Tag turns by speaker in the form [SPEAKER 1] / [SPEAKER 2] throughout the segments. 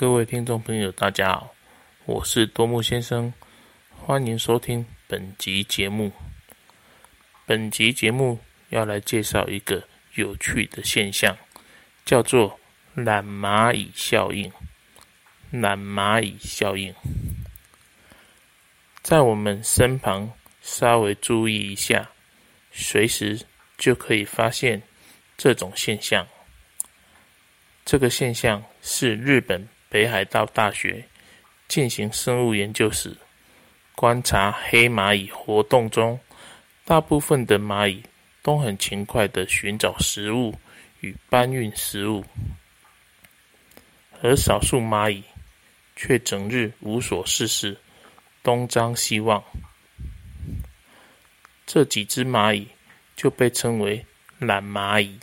[SPEAKER 1] 各位听众朋友，大家好，我是多木先生，欢迎收听本集节目。本集节目要来介绍一个有趣的现象，叫做懒蚂蚁效应。懒蚂蚁效应，在我们身旁稍微注意一下，随时就可以发现这种现象。这个现象是日本北海道大学进行生物研究时，观察黑蚂蚁活动中，大部分的蚂蚁都很勤快的寻找食物与搬运食物，而少数蚂蚁却整日无所事事，东张西望。这几只蚂蚁就被称为懒蚂蚁。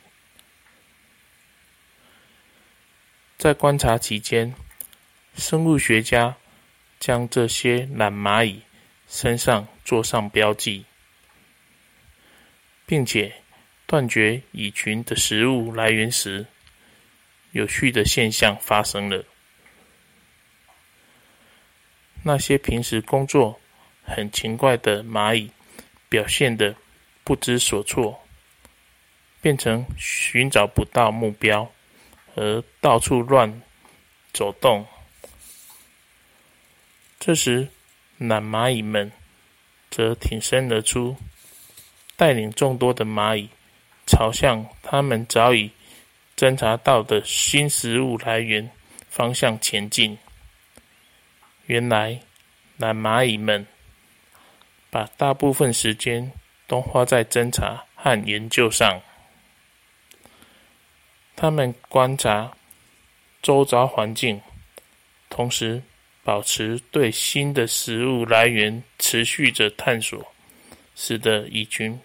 [SPEAKER 1] 在观察期间，生物学家将这些懒蚂蚁身上做上标记，并且断绝蚁群的食物来源时，有趣的现象发生了：那些平时工作很勤快的蚂蚁，表现的不知所措，变成寻找不到目标。而到处乱走动。这时，懒蚂蚁们则挺身而出，带领众多的蚂蚁朝向他们早已侦查到的新食物来源方向前进。原来，懒蚂蚁们把大部分时间都花在侦查和研究上。他们观察周遭环境，同时保持对新的食物来源持续着探索，使得蚁群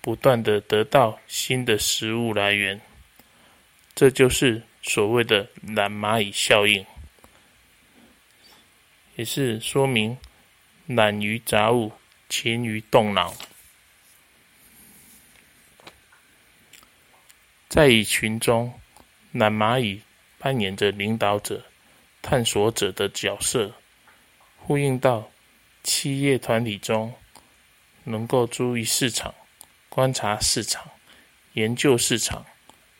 [SPEAKER 1] 不断的得到新的食物来源。这就是所谓的懒蚂蚁效应，也是说明懒于杂物，勤于动脑。在蚁群中，懒蚂蚁扮演着领导者、探索者的角色，呼应到企业团体中能够注意市场、观察市场、研究市场、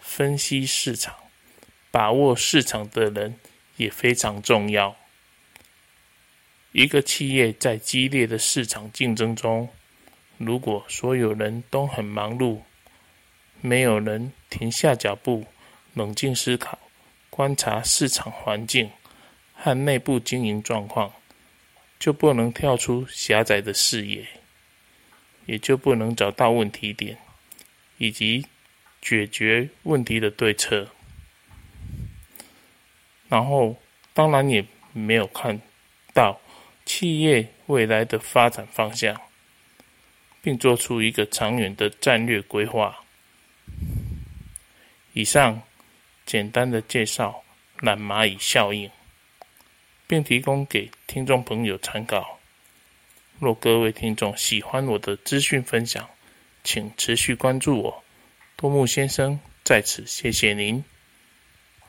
[SPEAKER 1] 分析市场、把握市场的人也非常重要。一个企业在激烈的市场竞争中，如果所有人都很忙碌，没有人停下脚步，冷静思考，观察市场环境和内部经营状况，就不能跳出狭窄的视野，也就不能找到问题点以及解决问题的对策。然后，当然也没有看到企业未来的发展方向，并做出一个长远的战略规划。以上简单的介绍懒蚂蚁效应，并提供给听众朋友参考。若各位听众喜欢我的资讯分享，请持续关注我。多木先生在此谢谢您。